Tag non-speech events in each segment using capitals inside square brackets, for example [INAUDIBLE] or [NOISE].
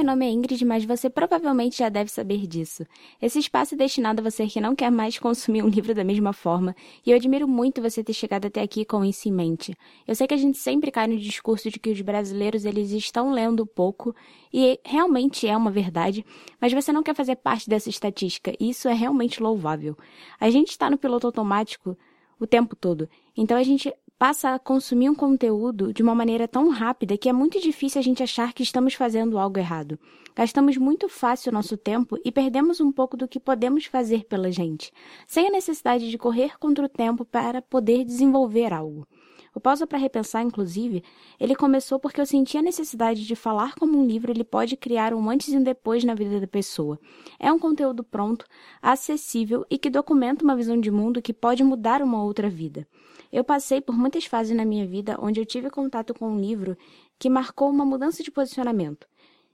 meu nome é Ingrid, mas você provavelmente já deve saber disso. Esse espaço é destinado a você que não quer mais consumir um livro da mesma forma, e eu admiro muito você ter chegado até aqui com isso em mente. Eu sei que a gente sempre cai no discurso de que os brasileiros eles estão lendo pouco, e realmente é uma verdade, mas você não quer fazer parte dessa estatística, e isso é realmente louvável. A gente está no piloto automático o tempo todo, então a gente passa a consumir um conteúdo de uma maneira tão rápida que é muito difícil a gente achar que estamos fazendo algo errado. Gastamos muito fácil o nosso tempo e perdemos um pouco do que podemos fazer pela gente, sem a necessidade de correr contra o tempo para poder desenvolver algo. O Pausa para Repensar, inclusive, ele começou porque eu senti a necessidade de falar como um livro ele pode criar um antes e um depois na vida da pessoa. É um conteúdo pronto, acessível e que documenta uma visão de mundo que pode mudar uma outra vida. Eu passei por muitas fases na minha vida onde eu tive contato com um livro que marcou uma mudança de posicionamento.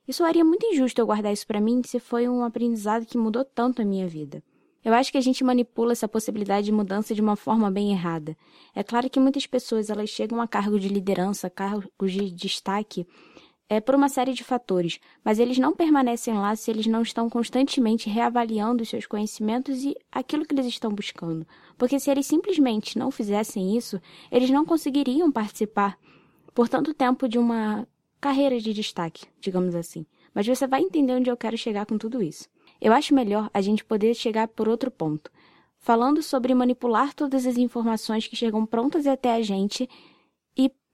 Isso soaria muito injusto eu guardar isso para mim se foi um aprendizado que mudou tanto a minha vida. Eu acho que a gente manipula essa possibilidade de mudança de uma forma bem errada. É claro que muitas pessoas elas chegam a cargo de liderança, cargos de destaque, é por uma série de fatores, mas eles não permanecem lá se eles não estão constantemente reavaliando os seus conhecimentos e aquilo que eles estão buscando. Porque se eles simplesmente não fizessem isso, eles não conseguiriam participar por tanto tempo de uma carreira de destaque, digamos assim. Mas você vai entender onde eu quero chegar com tudo isso. Eu acho melhor a gente poder chegar por outro ponto, falando sobre manipular todas as informações que chegam prontas até a gente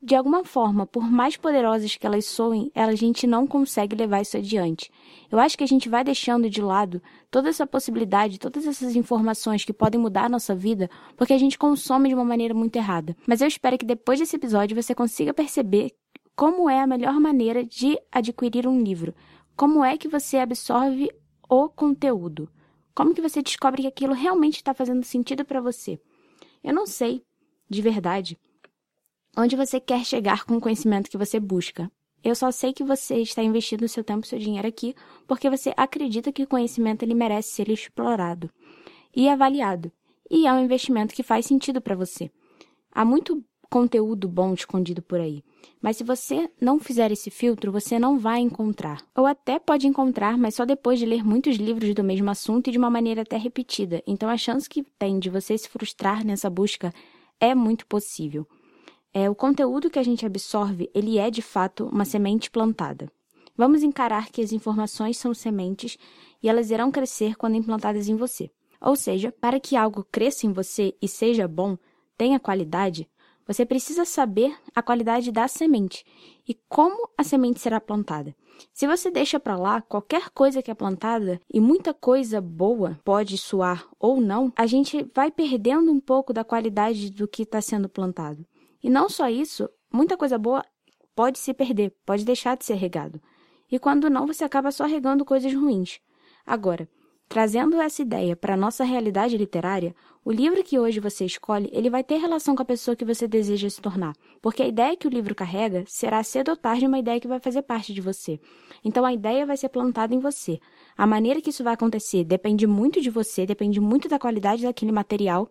de alguma forma, por mais poderosas que elas soem, a gente não consegue levar isso adiante. Eu acho que a gente vai deixando de lado toda essa possibilidade, todas essas informações que podem mudar a nossa vida, porque a gente consome de uma maneira muito errada. Mas eu espero que depois desse episódio você consiga perceber como é a melhor maneira de adquirir um livro. Como é que você absorve o conteúdo? Como que você descobre que aquilo realmente está fazendo sentido para você? Eu não sei, de verdade onde você quer chegar com o conhecimento que você busca. Eu só sei que você está investindo seu tempo e seu dinheiro aqui porque você acredita que o conhecimento ele merece ser explorado e avaliado. E é um investimento que faz sentido para você. Há muito conteúdo bom escondido por aí. Mas se você não fizer esse filtro, você não vai encontrar. Ou até pode encontrar, mas só depois de ler muitos livros do mesmo assunto e de uma maneira até repetida. Então a chance que tem de você se frustrar nessa busca é muito possível. É, o conteúdo que a gente absorve, ele é de fato uma semente plantada. Vamos encarar que as informações são sementes e elas irão crescer quando implantadas em você. Ou seja, para que algo cresça em você e seja bom, tenha qualidade, você precisa saber a qualidade da semente e como a semente será plantada. Se você deixa para lá qualquer coisa que é plantada e muita coisa boa pode soar ou não, a gente vai perdendo um pouco da qualidade do que está sendo plantado. E não só isso, muita coisa boa pode se perder, pode deixar de ser regado. E quando não, você acaba só regando coisas ruins. Agora, trazendo essa ideia para a nossa realidade literária, o livro que hoje você escolhe, ele vai ter relação com a pessoa que você deseja se tornar, porque a ideia que o livro carrega será cedo ou tarde uma ideia que vai fazer parte de você. Então a ideia vai ser plantada em você. A maneira que isso vai acontecer depende muito de você, depende muito da qualidade daquele material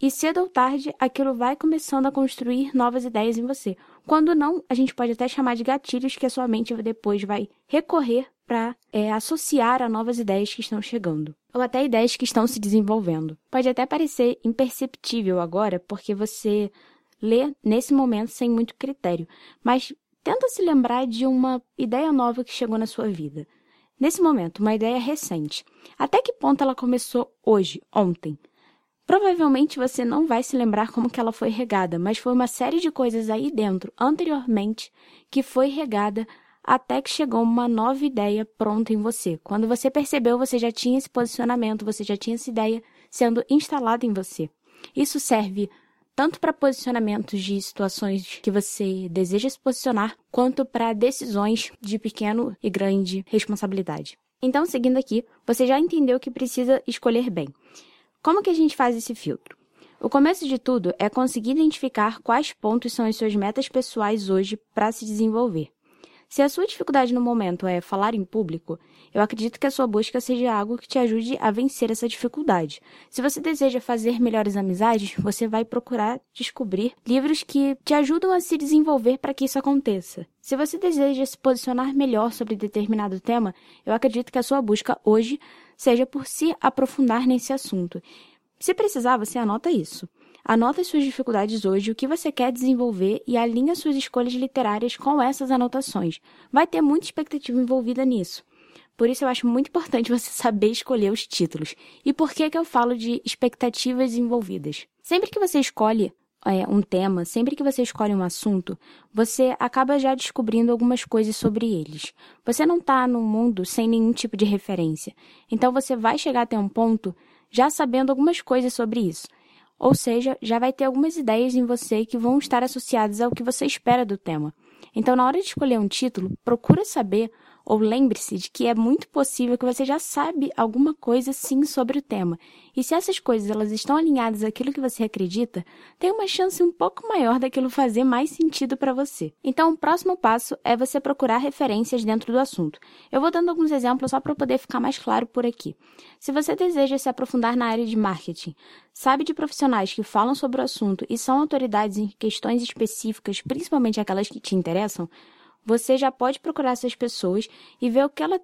e cedo ou tarde, aquilo vai começando a construir novas ideias em você. Quando não, a gente pode até chamar de gatilhos que a sua mente depois vai recorrer para é, associar a novas ideias que estão chegando, ou até ideias que estão se desenvolvendo. Pode até parecer imperceptível agora, porque você lê nesse momento sem muito critério, mas tenta se lembrar de uma ideia nova que chegou na sua vida. Nesse momento, uma ideia recente. Até que ponto ela começou hoje, ontem? Provavelmente você não vai se lembrar como que ela foi regada, mas foi uma série de coisas aí dentro, anteriormente, que foi regada até que chegou uma nova ideia pronta em você. Quando você percebeu, você já tinha esse posicionamento, você já tinha essa ideia sendo instalada em você. Isso serve tanto para posicionamentos de situações que você deseja se posicionar, quanto para decisões de pequeno e grande responsabilidade. Então, seguindo aqui, você já entendeu que precisa escolher bem. Como que a gente faz esse filtro? O começo de tudo é conseguir identificar quais pontos são as suas metas pessoais hoje para se desenvolver. Se a sua dificuldade no momento é falar em público, eu acredito que a sua busca seja algo que te ajude a vencer essa dificuldade. Se você deseja fazer melhores amizades, você vai procurar descobrir livros que te ajudam a se desenvolver para que isso aconteça. Se você deseja se posicionar melhor sobre determinado tema, eu acredito que a sua busca hoje seja por se aprofundar nesse assunto. Se precisar, você anota isso. Anota as suas dificuldades hoje, o que você quer desenvolver e alinha suas escolhas literárias com essas anotações. Vai ter muita expectativa envolvida nisso. Por isso eu acho muito importante [LAUGHS] você saber escolher os títulos. E por que, que eu falo de expectativas envolvidas? Sempre que você escolhe é, um tema, sempre que você escolhe um assunto, você acaba já descobrindo algumas coisas sobre eles. Você não está no mundo sem nenhum tipo de referência. Então você vai chegar até um ponto já sabendo algumas coisas sobre isso. Ou seja, já vai ter algumas ideias em você que vão estar associadas ao que você espera do tema. Então, na hora de escolher um título, procura saber ou lembre-se de que é muito possível que você já sabe alguma coisa sim sobre o tema. E se essas coisas elas estão alinhadas àquilo que você acredita, tem uma chance um pouco maior daquilo fazer mais sentido para você. Então, o próximo passo é você procurar referências dentro do assunto. Eu vou dando alguns exemplos só para poder ficar mais claro por aqui. Se você deseja se aprofundar na área de marketing, sabe de profissionais que falam sobre o assunto e são autoridades em questões específicas, principalmente aquelas que te interessam, você já pode procurar essas pessoas e ver o que, ela,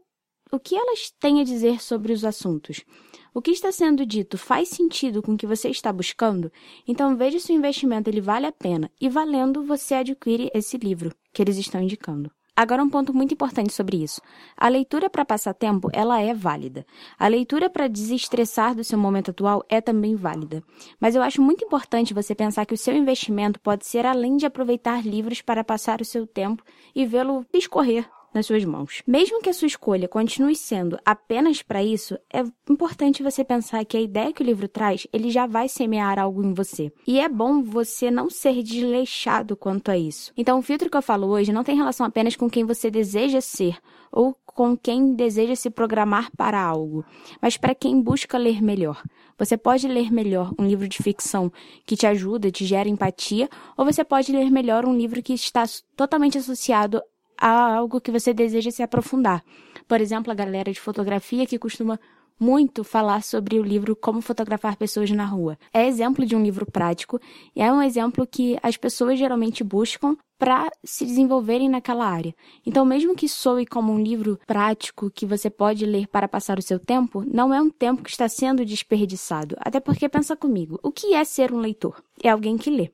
o que elas têm a dizer sobre os assuntos. O que está sendo dito faz sentido com o que você está buscando? Então veja se o investimento ele vale a pena e valendo você adquire esse livro que eles estão indicando. Agora um ponto muito importante sobre isso. A leitura para passar tempo, ela é válida. A leitura para desestressar do seu momento atual é também válida. Mas eu acho muito importante você pensar que o seu investimento pode ser além de aproveitar livros para passar o seu tempo e vê-lo escorrer nas suas mãos. Mesmo que a sua escolha continue sendo apenas para isso, é importante você pensar que a ideia que o livro traz, ele já vai semear algo em você. E é bom você não ser desleixado quanto a isso. Então, o filtro que eu falo hoje não tem relação apenas com quem você deseja ser ou com quem deseja se programar para algo, mas para quem busca ler melhor. Você pode ler melhor um livro de ficção que te ajuda, te gera empatia, ou você pode ler melhor um livro que está totalmente associado a algo que você deseja se aprofundar. Por exemplo, a galera de fotografia que costuma muito falar sobre o livro Como Fotografar Pessoas na Rua. É exemplo de um livro prático e é um exemplo que as pessoas geralmente buscam para se desenvolverem naquela área. Então, mesmo que soe como um livro prático que você pode ler para passar o seu tempo, não é um tempo que está sendo desperdiçado. Até porque pensa comigo, o que é ser um leitor? É alguém que lê.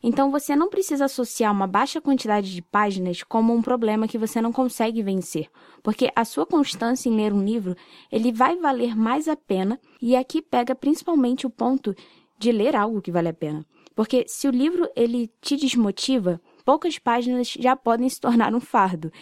Então, você não precisa associar uma baixa quantidade de páginas como um problema que você não consegue vencer, porque a sua constância em ler um livro, ele vai valer mais a pena, e aqui pega principalmente o ponto de ler algo que vale a pena. Porque se o livro ele te desmotiva, poucas páginas já podem se tornar um fardo.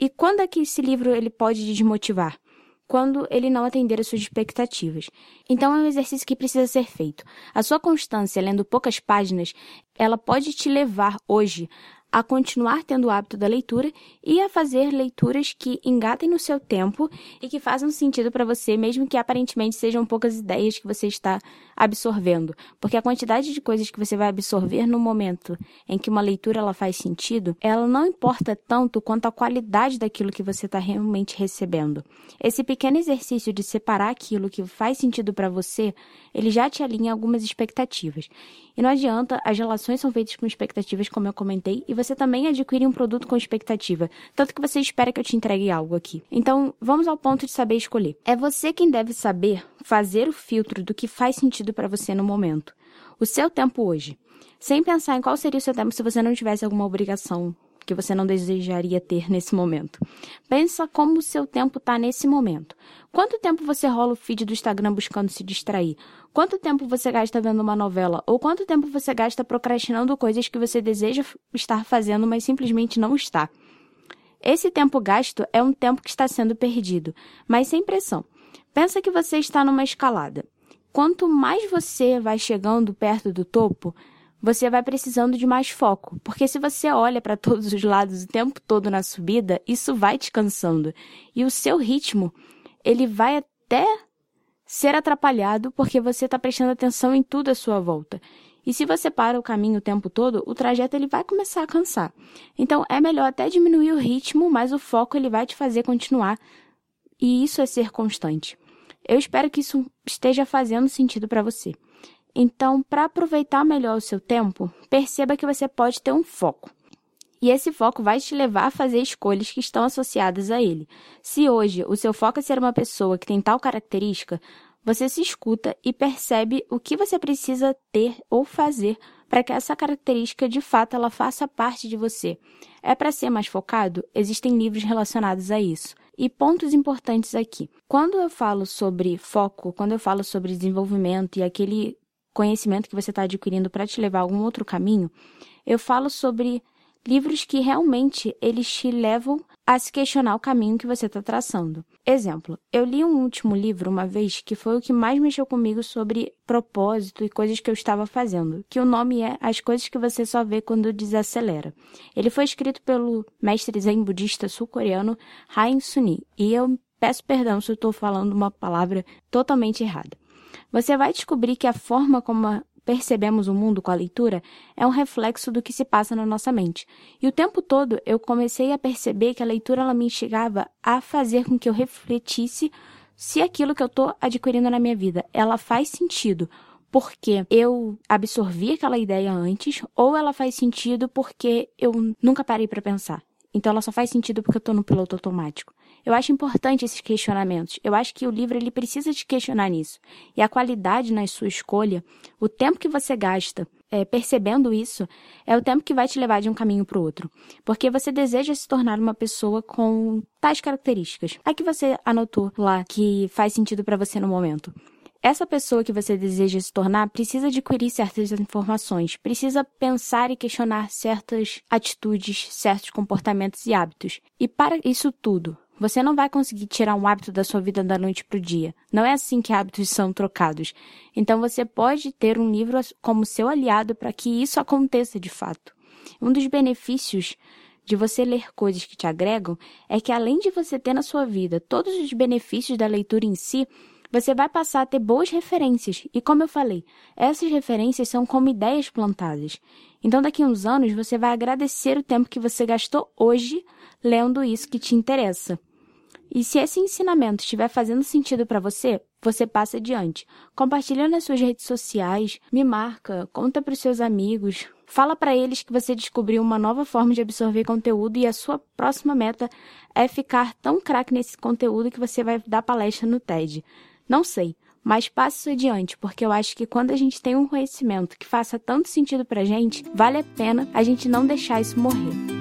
E quando é que esse livro ele pode desmotivar? Quando ele não atender às suas expectativas. Então é um exercício que precisa ser feito. A sua constância lendo poucas páginas, ela pode te levar hoje a continuar tendo o hábito da leitura e a fazer leituras que engatem no seu tempo e que façam sentido para você, mesmo que aparentemente sejam poucas ideias que você está absorvendo, porque a quantidade de coisas que você vai absorver no momento em que uma leitura ela faz sentido, ela não importa tanto quanto a qualidade daquilo que você está realmente recebendo. Esse pequeno exercício de separar aquilo que faz sentido para você, ele já te alinha algumas expectativas. E não adianta, as relações são feitas com expectativas, como eu comentei, e você também adquire um produto com expectativa, tanto que você espera que eu te entregue algo aqui. Então, vamos ao ponto de saber escolher. É você quem deve saber fazer o filtro do que faz sentido para você no momento. O seu tempo hoje. Sem pensar em qual seria o seu tempo se você não tivesse alguma obrigação que você não desejaria ter nesse momento. Pensa como o seu tempo está nesse momento. Quanto tempo você rola o feed do Instagram buscando se distrair? Quanto tempo você gasta vendo uma novela? Ou quanto tempo você gasta procrastinando coisas que você deseja estar fazendo, mas simplesmente não está? Esse tempo gasto é um tempo que está sendo perdido, mas sem pressão. Pensa que você está numa escalada. Quanto mais você vai chegando perto do topo, você vai precisando de mais foco, porque se você olha para todos os lados o tempo todo na subida, isso vai te cansando. E o seu ritmo, ele vai até ser atrapalhado porque você está prestando atenção em tudo à sua volta. E se você para o caminho o tempo todo, o trajeto ele vai começar a cansar. Então é melhor até diminuir o ritmo, mas o foco ele vai te fazer continuar. E isso é ser constante. Eu espero que isso esteja fazendo sentido para você. Então, para aproveitar melhor o seu tempo, perceba que você pode ter um foco. E esse foco vai te levar a fazer escolhas que estão associadas a ele. Se hoje o seu foco é ser uma pessoa que tem tal característica, você se escuta e percebe o que você precisa ter ou fazer para que essa característica de fato ela faça parte de você. É para ser mais focado? Existem livros relacionados a isso. E pontos importantes aqui. Quando eu falo sobre foco, quando eu falo sobre desenvolvimento e aquele conhecimento que você está adquirindo para te levar a algum outro caminho, eu falo sobre livros que realmente eles te levam a se questionar o caminho que você está traçando. Exemplo, eu li um último livro uma vez que foi o que mais mexeu comigo sobre propósito e coisas que eu estava fazendo, que o nome é As Coisas que Você Só Vê Quando Desacelera. Ele foi escrito pelo mestre zen budista sul-coreano Hain Suni, e eu peço perdão se eu estou falando uma palavra totalmente errada. Você vai descobrir que a forma como percebemos o mundo com a leitura é um reflexo do que se passa na nossa mente. E o tempo todo eu comecei a perceber que a leitura ela me instigava a fazer com que eu refletisse se aquilo que eu estou adquirindo na minha vida, ela faz sentido porque eu absorvi aquela ideia antes ou ela faz sentido porque eu nunca parei para pensar. Então ela só faz sentido porque eu estou no piloto automático. Eu acho importante esses questionamentos. Eu acho que o livro ele precisa te questionar nisso. E a qualidade na sua escolha, o tempo que você gasta é, percebendo isso, é o tempo que vai te levar de um caminho para o outro. Porque você deseja se tornar uma pessoa com tais características. A que você anotou lá que faz sentido para você no momento. Essa pessoa que você deseja se tornar precisa adquirir certas informações, precisa pensar e questionar certas atitudes, certos comportamentos e hábitos. E para isso tudo, você não vai conseguir tirar um hábito da sua vida da noite para o dia. Não é assim que hábitos são trocados. Então você pode ter um livro como seu aliado para que isso aconteça de fato. Um dos benefícios de você ler coisas que te agregam é que além de você ter na sua vida todos os benefícios da leitura em si, você vai passar a ter boas referências. E como eu falei, essas referências são como ideias plantadas. Então, daqui a uns anos, você vai agradecer o tempo que você gastou hoje lendo isso que te interessa. E se esse ensinamento estiver fazendo sentido para você, você passa adiante. Compartilha nas suas redes sociais, me marca, conta para os seus amigos, fala para eles que você descobriu uma nova forma de absorver conteúdo e a sua próxima meta é ficar tão craque nesse conteúdo que você vai dar palestra no TED. Não sei, mas passe isso adiante, porque eu acho que quando a gente tem um conhecimento que faça tanto sentido pra gente, vale a pena a gente não deixar isso morrer.